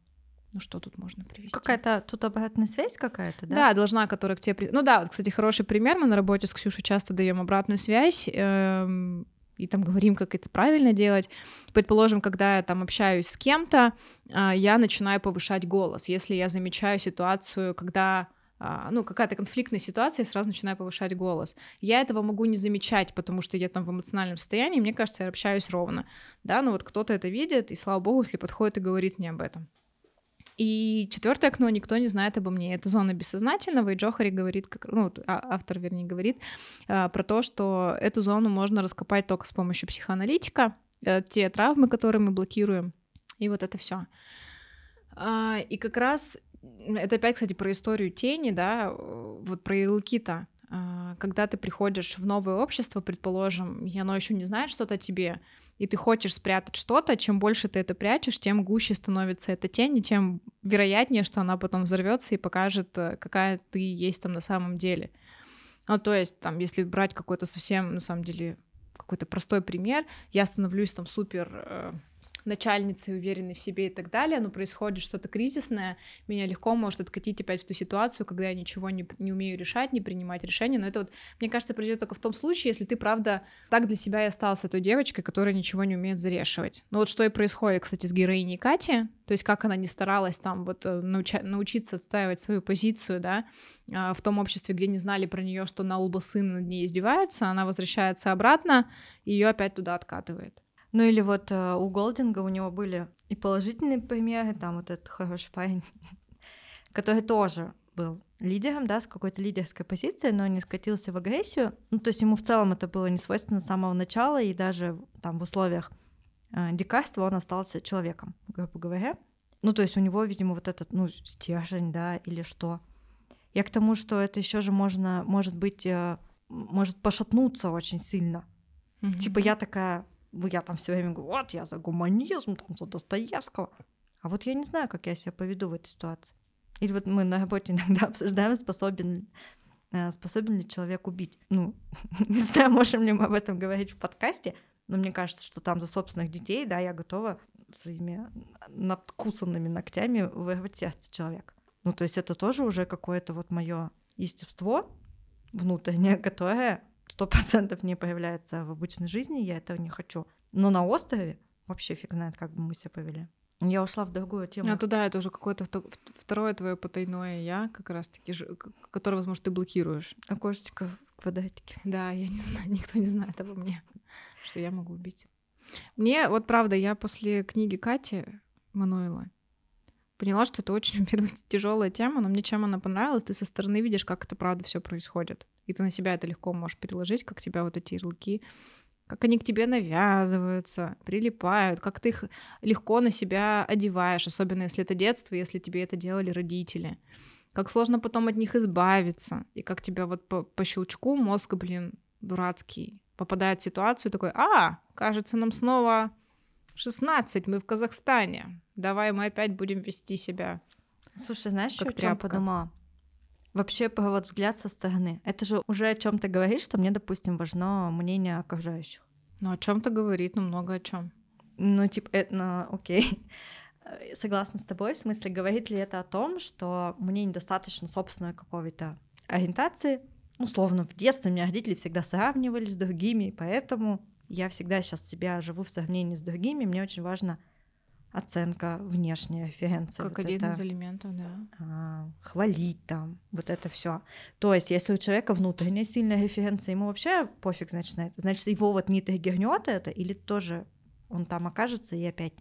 ну что тут можно привести? Какая-то тут обратная связь какая-то, да? Да, должна, которая к тебе... Ну да, кстати, хороший пример. Мы на работе с Ксюшей часто даем обратную связь. Эм, и там говорим, как это правильно делать. Предположим, когда я там общаюсь с кем-то, э, я начинаю повышать голос. Если я замечаю ситуацию, когда ну, какая-то конфликтная ситуация, я сразу начинаю повышать голос. Я этого могу не замечать, потому что я там в эмоциональном состоянии, мне кажется, я общаюсь ровно, да, но вот кто-то это видит, и слава богу, если подходит и говорит мне об этом. И четвертое окно никто не знает обо мне. Это зона бессознательного, и Джохари говорит, как, ну, а, автор, вернее, говорит а, про то, что эту зону можно раскопать только с помощью психоаналитика, а, те травмы, которые мы блокируем, и вот это все. А, и как раз это опять, кстати, про историю тени, да, вот про ярлыки-то. А, когда ты приходишь в новое общество, предположим, и оно еще не знает что-то о тебе, и ты хочешь спрятать что-то, чем больше ты это прячешь, тем гуще становится эта тень, и тем вероятнее, что она потом взорвется и покажет, э, какая ты есть там на самом деле. Ну, то есть, там, если брать какой-то совсем, на самом деле, какой-то простой пример, я становлюсь там супер э, начальницей, уверенной в себе и так далее, но происходит что-то кризисное, меня легко может откатить опять в ту ситуацию, когда я ничего не, не умею решать, не принимать решения, но это вот, мне кажется, придет только в том случае, если ты, правда, так для себя и остался той девочкой, которая ничего не умеет зарешивать. Ну вот что и происходит, кстати, с героиней Кати, то есть как она не старалась там вот э, науча- научиться отстаивать свою позицию, да, а, в том обществе, где не знали про нее, что на лба сына над ней издеваются, она возвращается обратно, и ее опять туда откатывает. Ну или вот э, у Голдинга у него были и положительные примеры, там вот этот хороший парень, (laughs) который тоже был лидером, да, с какой-то лидерской позицией, но не скатился в агрессию. Ну, то есть ему в целом это было не свойственно с самого начала, и даже там в условиях э, дикарства он остался человеком, грубо говоря. Ну, то есть у него, видимо, вот этот, ну, стержень, да, или что. Я к тому, что это еще же можно, может быть, э, может пошатнуться очень сильно. Mm-hmm. Типа я такая, я там все время говорю, вот я за гуманизм, там, за Достоевского. А вот я не знаю, как я себя поведу в этой ситуации. Или вот мы на работе (laughs) иногда обсуждаем, способен, э, способен ли человек убить. Ну, (laughs) не знаю, можем ли мы об этом говорить в подкасте, но мне кажется, что там за собственных детей, да, я готова своими надкусанными ногтями вырвать сердце человека. Ну, то есть это тоже уже какое-то вот мое естество внутреннее, (laughs) которое сто процентов не появляется в обычной жизни, я этого не хочу. Но на острове вообще фиг знает, как бы мы себя повели. Я ушла в другую тему. А туда это уже какое-то второе твое потайное я, как раз таки, которое, возможно, ты блокируешь. Окошечко в квадратике. Да, я не знаю, (laughs) никто не знает обо мне, что я могу убить. Мне, вот правда, я после книги Кати Мануила поняла, что это очень, (laughs) во-первых, тяжелая тема, но мне чем она понравилась, ты со стороны видишь, как это правда все происходит. И ты на себя это легко можешь переложить, как тебя вот эти ярлыки как они к тебе навязываются, прилипают, как ты их легко на себя одеваешь, особенно если это детство, если тебе это делали родители. Как сложно потом от них избавиться, и как тебя вот по, по щелчку мозг, блин, дурацкий, попадает в ситуацию такой, а, кажется, нам снова 16, мы в Казахстане, давай мы опять будем вести себя. Слушай, знаешь, как что я подумала? Вообще, вот взгляд со стороны. Это же уже о чем-то говорит, что мне, допустим, важно мнение окружающих. Ну, о чем-то говорит, ну, много о чем. Ну, типа, это, ну, окей. (laughs) Согласна с тобой, в смысле, говорит ли это о том, что мне недостаточно собственной какой-то ориентации? Условно, в детстве меня родители всегда сравнивали с другими, поэтому я всегда сейчас себя живу в сравнении с другими, мне очень важно оценка внешняя, референция. Как вот один это, из элементов, да. А, хвалить там, вот это все. То есть, если у человека внутренняя сильная референция, ему вообще пофиг, значит, на это. Значит, его вот не триггернет это, или тоже он там окажется и опять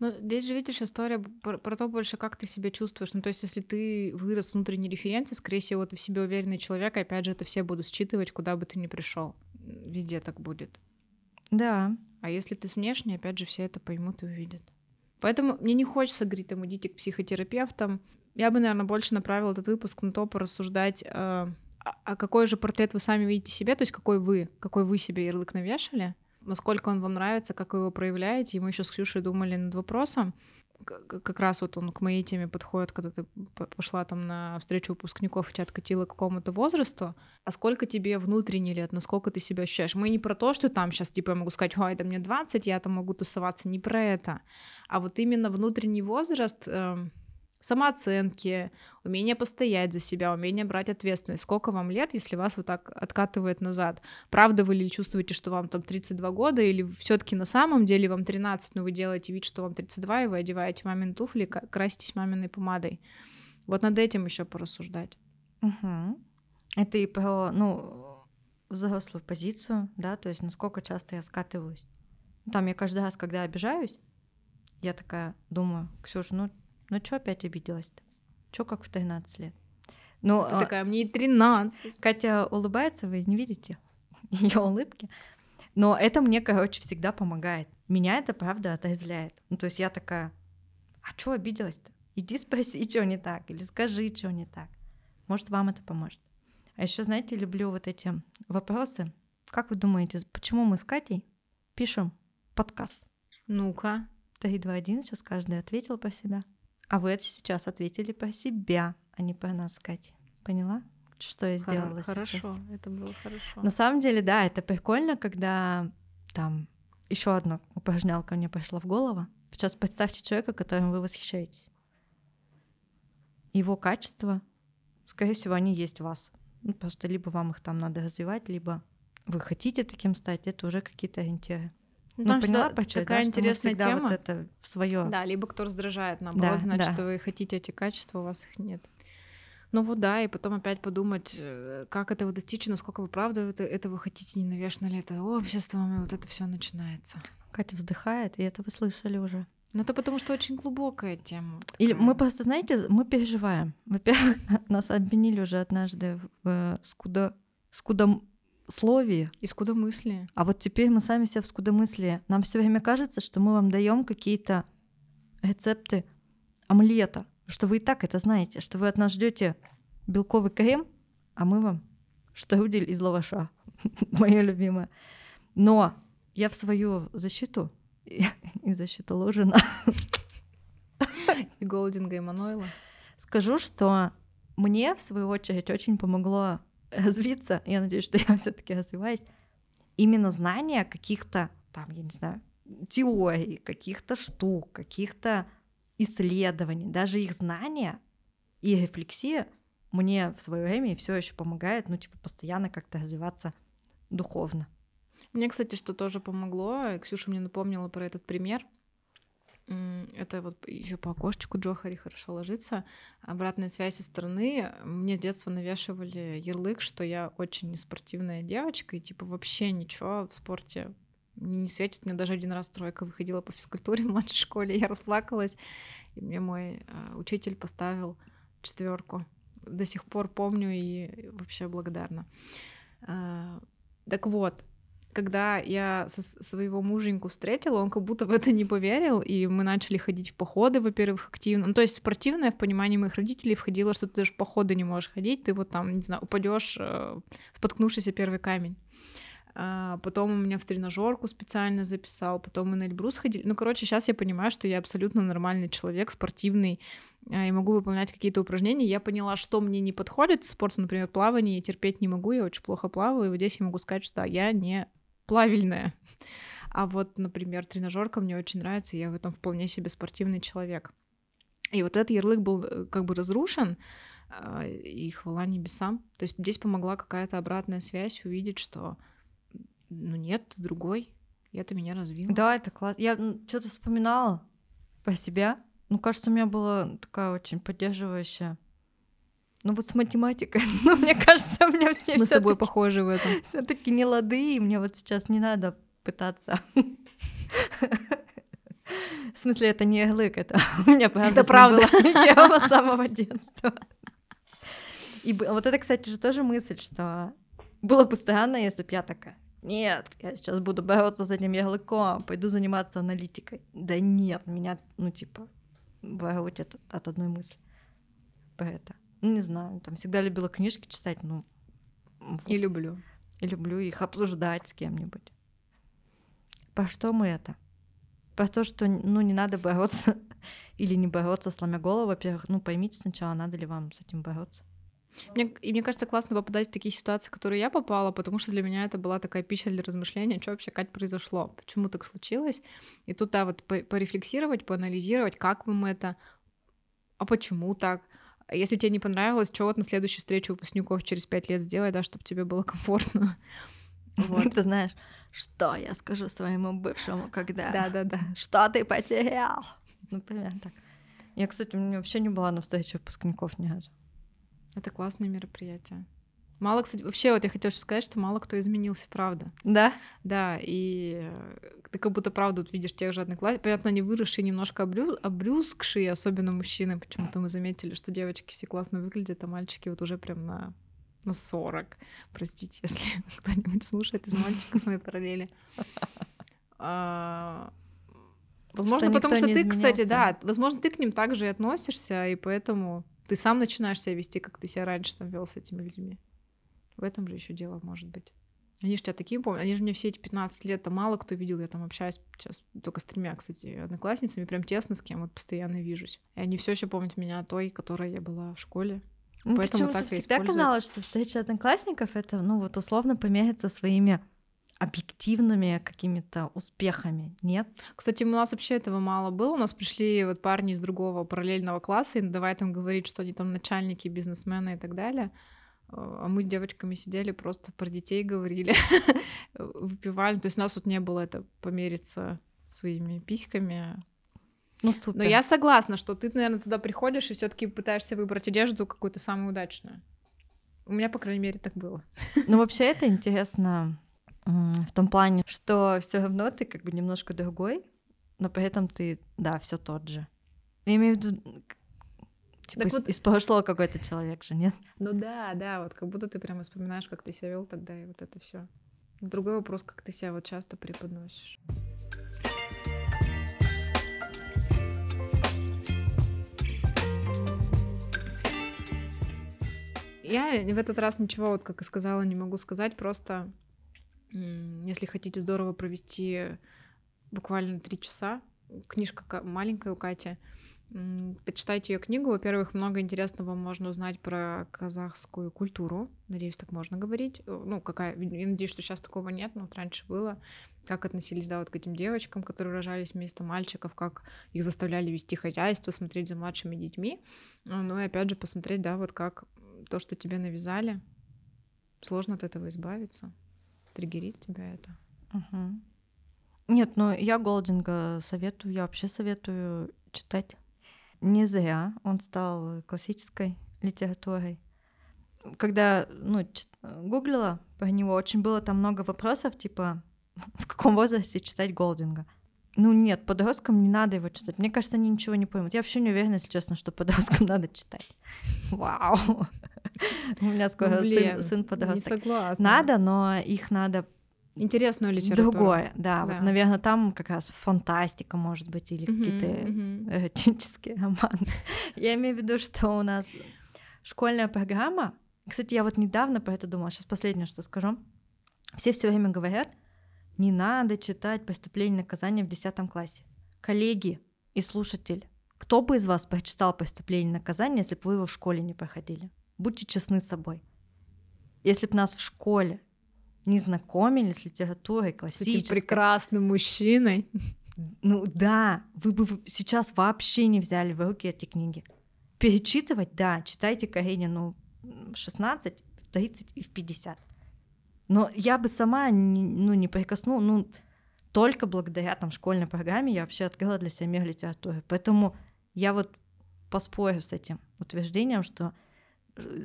ну, здесь же, видишь, история про, про то больше, как ты себя чувствуешь. Ну, то есть, если ты вырос внутренней референции, скорее всего, ты в себе уверенный человек, и опять же, это все будут считывать, куда бы ты ни пришел. Везде так будет. Да. А если ты с внешней, опять же, все это поймут и увидят. Поэтому мне не хочется говорить, там, идите к психотерапевтам. Я бы, наверное, больше направила этот выпуск на то, порассуждать, э, а какой же портрет вы сами видите себе, то есть какой вы, какой вы себе ярлык навешали, насколько он вам нравится, как вы его проявляете. И мы еще с Ксюшей думали над вопросом, как раз вот он к моей теме подходит, когда ты пошла там на встречу выпускников и тебя откатила к какому-то возрасту, а сколько тебе внутренне лет, насколько ты себя ощущаешь. Мы не про то, что там сейчас, типа, я могу сказать, ой, да мне 20, я там могу тусоваться, не про это, а вот именно внутренний возраст, э, самооценки, умение постоять за себя, умение брать ответственность. Сколько вам лет, если вас вот так откатывает назад? Правда вы ли чувствуете, что вам там 32 года, или все таки на самом деле вам 13, но вы делаете вид, что вам 32, и вы одеваете мамин туфли, краситесь маминой помадой? Вот над этим еще порассуждать. Угу. Это и про, ну, взрослую позицию, да, то есть насколько часто я скатываюсь. Там я каждый раз, когда обижаюсь, я такая думаю, Ксюша, ну ну что опять обиделась-то? Чё как в 13 лет? Ну, Ты а... такая, мне и 13. Катя улыбается, вы не видите (laughs) ее улыбки. Но это мне, короче, всегда помогает. Меня это, правда, отрезвляет. Ну, то есть я такая, а что обиделась-то? Иди спроси, что не так, или скажи, что не так. Может, вам это поможет. А еще, знаете, люблю вот эти вопросы. Как вы думаете, почему мы с Катей пишем подкаст? Ну-ка. 3, 2, 1, сейчас каждый ответил по себя. А вы это сейчас ответили про себя, а не про нас, Катя. Поняла? Что я сделала Хорошо, сейчас? это было хорошо. На самом деле, да, это прикольно, когда там еще одна упражнялка мне пошла в голову. Сейчас представьте человека, которым вы восхищаетесь. Его качества, скорее всего, они есть в вас. Ну, просто либо вам их там надо развивать, либо вы хотите таким стать, это уже какие-то ориентиры. Ну, ну поняла, что такая да, интересная что тема. вот это свое. Да, либо кто раздражает, наоборот, да, значит, да. вы хотите эти качества, у вас их нет. Ну вот да, и потом опять подумать, э, как этого достичь, насколько вы правда это, этого хотите, не навешано ли это обществом, и вот это все начинается. Катя вздыхает, и это вы слышали уже. Ну, это потому что очень глубокая тема. Или такая. мы просто, знаете, мы переживаем. Во-первых, (laughs) нас обвинили уже однажды в э, скудо... скудословии, И скудомыслие. а вот теперь мы сами себя в скудомыслии. Нам все время кажется, что мы вам даем какие-то рецепты омлета, что вы и так это знаете, что вы от нас ждете белковый крем, а мы вам штрудель из лаваша, (laughs) моя любимая. Но я в свою защиту (laughs) и, и защиту Ложина И Голдинга, и Манойла. скажу, что мне, в свою очередь, очень помогло (laughs) развиться. Я надеюсь, что я (laughs) все-таки развиваюсь. Именно знание каких-то, там, я не знаю, теорий, каких-то штук, каких-то исследований, даже их знания и рефлексия мне в свое время все еще помогает, ну, типа, постоянно как-то развиваться духовно. Мне, кстати, что тоже помогло, Ксюша мне напомнила про этот пример. Это вот еще по окошечку Джохари хорошо ложится. Обратная связь со стороны. Мне с детства навешивали ярлык, что я очень неспортивная девочка, и типа вообще ничего в спорте не светит. Мне даже один раз тройка выходила по физкультуре (laughs) в младшей школе, я расплакалась, и мне мой э, учитель поставил четверку. До сих пор помню и вообще благодарна. А, Так вот, когда я своего муженьку встретила, он как будто в это не поверил, и мы начали ходить в походы, во-первых, активно. Ну, то есть спортивное в понимании моих родителей входило, что ты даже в походы не можешь ходить, ты вот там, не знаю, упадешь, споткнувшись о первый камень. А, Потом у меня в тренажерку специально записал, потом мы на Эльбрус ходили. Ну, короче, сейчас я понимаю, что я абсолютно нормальный человек, спортивный, а, и могу выполнять какие-то упражнения. Я поняла, что мне не подходит из спорта, например, плавание, я терпеть не могу, я очень плохо плаваю, и вот здесь я могу сказать, что да, я не плавильная. (laughs) А вот, например, тренажерка мне очень нравится, я в этом вполне себе спортивный человек. И вот этот ярлык был э, как бы разрушен, а, и хвала небесам. То есть здесь помогла какая-то обратная связь, увидеть, что ну нет, ты другой, и это меня развило. Да, это классно. Я что-то вспоминала про себя. Ну, кажется, у меня была такая очень поддерживающая. Ну вот с математикой, (laughs) ну, мне кажется, у меня все Мы с тобой похожи в этом. все-таки не лады, и мне вот сейчас не надо пытаться. (laughs) В смысле, это не ярлык, это (laughs) у меня правда. Это правда. была тема с самого детства. И вот это, кстати, же тоже мысль, что было бы странно, если бы я такая, нет, я сейчас буду бороться с этим ярлыком, пойду заниматься аналитикой. Да нет, меня, ну, типа, воротит от, от одной мысли про это. Ну, не знаю, там всегда любила книжки читать, ну, вот. И люблю. И люблю их обсуждать с кем-нибудь. Про что мы это? Про то, что ну, не надо бороться (laughs) или не бороться, сломя голову. Во-первых, ну поймите сначала, надо ли вам с этим бороться. Мне, и мне кажется, классно попадать в такие ситуации, в которые я попала, потому что для меня это была такая пища для размышления, что вообще, Кать, произошло, почему так случилось. И тут, да, вот по- порефлексировать, поанализировать, как вам это, а почему так. А Если тебе не понравилось, что вот на следующую встречу выпускников через пять лет сделать, да, чтобы тебе было комфортно. Вот. Ты знаешь, что я скажу своему бывшему, когда... Да-да-да. Что ты потерял? Ну, примерно так. Я, кстати, у меня вообще не была на встрече выпускников ни разу. Это классное мероприятие. Мало, кстати, вообще вот я хотела сказать, что мало кто изменился, правда. Да? Да, и э, ты как будто правда вот видишь тех же одноклассников. Понятно, они выросшие, немножко обрю... обрюзгшие, особенно мужчины. Почему-то мы заметили, что девочки все классно выглядят, а мальчики вот уже прям на, на 40. Простите, (laughs) если кто-нибудь слушает из мальчика с моей параллели. (laughs) А, Возможно, Что потому что ты, кстати, да, возможно, ты к ним также и относишься, и поэтому ты сам начинаешь себя вести, как ты себя раньше там вел с этими людьми. В этом же еще дело может быть. Они же тебя такие помнят. Они же мне все эти 15 лет, там мало кто видел. Я там общаюсь сейчас только с тремя, кстати, одноклассницами, прям тесно с кем вот постоянно вижусь. И они все еще помнят меня той, которой я была в школе. Ну, Поэтому так всегда используют. казалось, что встреча одноклассников это, ну, вот условно помериться своими объективными какими-то успехами. Нет? Кстати, у нас вообще этого мало было. У нас пришли вот парни из другого параллельного класса, и давай там говорить, что они там начальники, бизнесмены и так далее. А мы с девочками сидели, просто про детей говорили, (laughs) выпивали. То есть у нас вот не было это помериться своими письками. Ну, супер. Но я согласна, что ты, наверное, туда приходишь и все-таки пытаешься выбрать одежду какую-то самую удачную. У меня, по крайней мере, так было. (laughs) Ну, вообще это интересно в том плане, что все равно ты как бы немножко другой, но при этом ты, да, все тот же. Я имею в виду, типа, Так из, вот- из прошлого какой-то человек же, нет? Ну да, да, вот как будто ты прямо вспоминаешь, как ты себя вел тогда, и вот это все. Другой вопрос, как ты себя вот часто преподносишь. Я в этот раз ничего, вот как и сказала, не могу сказать, просто если хотите здорово провести буквально три часа, книжка ка- маленькая у Кати, Почитайте ее книгу. Во-первых, много интересного можно узнать про казахскую культуру. Надеюсь, так можно говорить. Ну, какая... Я надеюсь, что сейчас такого нет, но вот раньше было. Как относились, да, вот к этим девочкам, которые рожались вместо мальчиков, как их заставляли вести хозяйство, смотреть за младшими детьми. Э, Ну и опять же посмотреть, да, вот как то, что тебе навязали, сложно от этого избавиться. Триггерит тебя это. Мгм. Нет, ну я Голдинга советую, я вообще советую читать. Не зря он стал классической литературой. Когда, ну, гуглила про него, очень было там много вопросов, типа, (laughs) в каком возрасте читать Голдинга. Ну нет, подросткам не надо его читать. Мне кажется, они ничего не поймут. Я вообще не уверена, если честно, что подросткам (laughs) надо читать. Вау! (laughs) У меня скоро сын, сын Ну, не подросток. согласна. Надо, но их надо Интересную литературу. другое. Да, Да. вот, наверное, там как раз фантастика, может быть, или Мгм, какие-то мгм. эротические романы. (laughs) Я имею в виду, что у нас школьная программа. Кстати, я вот недавно про это думала. Сейчас последнее, что скажу. Все все время говорят, не надо читать «Преступление и наказание» в 10 классе. Коллеги и слушатели, кто бы из вас прочитал «Преступление и наказание», если бы вы его в школе не проходили? Будьте честны с собой. Если бы нас в школе не знакомили с литературой С этим классической, прекрасным мужчиной. ну да, вы бы сейчас вообще не взяли в руки эти книги. Перечитывать, да, читайте Каренину в 16, в 30 и в 50. Но я бы сама не, ну, не прикоснула, ну, только благодаря там школьной программе я вообще открыла для себя мир литературы. Поэтому я вот поспорю с этим утверждением, что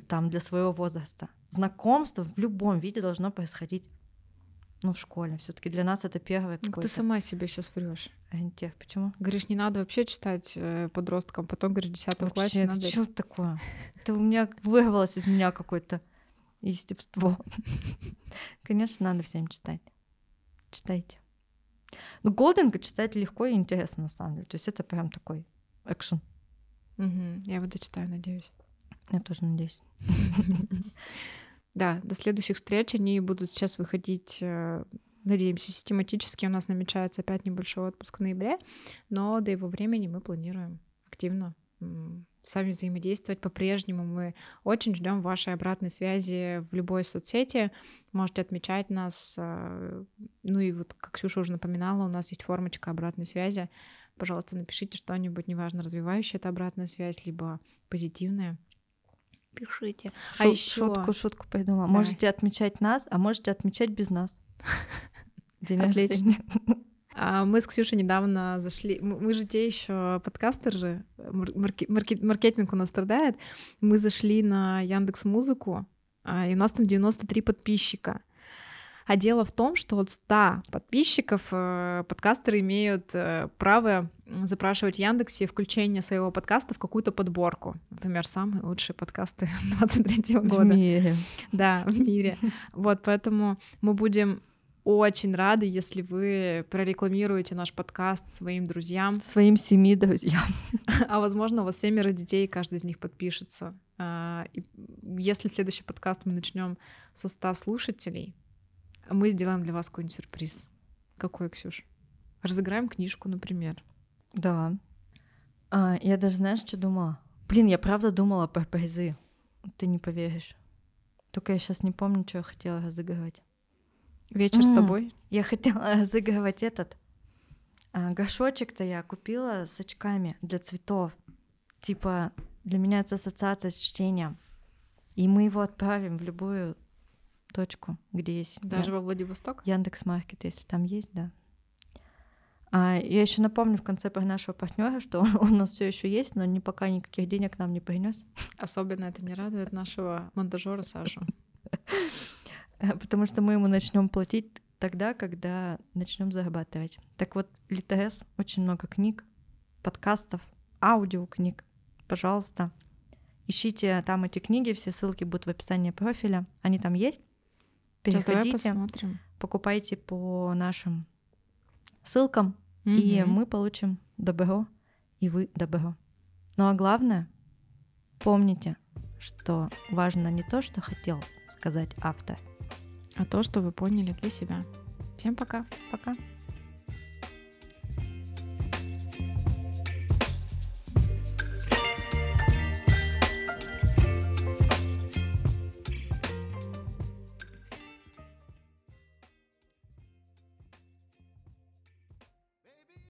там для своего возраста знакомство в любом виде должно происходить ну, в школе. все таки для нас это первый Ну, Ты сама себе сейчас врешь. ориентир. Почему? Говоришь, не надо вообще читать э, подросткам, потом говоришь, в 10 классе Вообще, надо. что такое? Это у меня вырвалось из меня какое-то естество. (laughs) Конечно, надо всем читать. Читайте. Ну, Голдинга читать легко и интересно, на самом деле. То есть это прям такой экшен. Мгм, Я его дочитаю, надеюсь. Я тоже надеюсь. Да, до следующих встреч. Они будут сейчас выходить, э, надеемся, систематически. У нас намечается опять небольшой отпуск в ноябре, но до его времени мы планируем активно м, с вами взаимодействовать. По-прежнему мы очень ждем вашей обратной связи в любой соцсети. Можете отмечать нас. э, Ну и вот, как Ксюша уже напоминала, у нас есть формочка обратной связи. Пожалуйста, напишите что-нибудь, неважно, развивающая это обратная связь, либо позитивная. Пишите. А Шу- еще Шутку, шутку придумала. Давай. Можете отмечать нас, а можете отмечать без нас. (laughs) День Отлично. рождения. (laughs) А мы с Ксюшей недавно зашли. Мы же те еще подкастеры же. мар- марке- марке- Маркетинг у нас страдает. Мы зашли на Яндекс Музыку, а, и у нас там 93 подписчика. А дело в том, что от 100 подписчиков э, подкастеры имеют э, право запрашивать в Яндексе включение своего подкаста в какую-то подборку. Например, самые лучшие подкасты (laughs) 23 В года. мире. Да, в мире. Вот, поэтому мы будем очень рады, если вы прорекламируете наш подкаст своим друзьям. Своим семи друзьям. (laughs) А возможно, у вас семеро детей, и каждый из них подпишется. А, если следующий подкаст мы начнем со 100 слушателей, мы сделаем для вас какой-нибудь сюрприз. Какой, Ксюш? Разыграем книжку, например. Да. А, я даже знаешь, что думала? Блин, я правда думала про призы. Ты не поверишь. Только я сейчас не помню, что я хотела разыгрывать. Вечер с М. тобой. Я хотела (laughs) разыгрывать этот. а, горшочек-то я купила с очками для цветов. Типа, для меня это ассоциация с чтением. И мы его отправим в любую точку, где есть Даже во Владивосток. Яндекс Маркет, если там есть, да. А, я еще напомню в конце про нашего партнера, что он, у нас все еще есть, но ни пока никаких денег нам не принес, Особенно это не радует нашего монтажера Сашу. (laughs) потому что мы ему начнем платить тогда, когда начнем зарабатывать. Так вот, ЛТС очень много книг, подкастов, аудиокниг. Пожалуйста, ищите там эти книги, все ссылки будут в описании профиля. Они там есть. Переходите, покупайте по нашим ссылкам, угу. и мы получим добро, и вы добро. Ну а главное, помните, что важно не то, что хотел сказать автор, а то, что вы поняли для себя. Всем пока. Пока.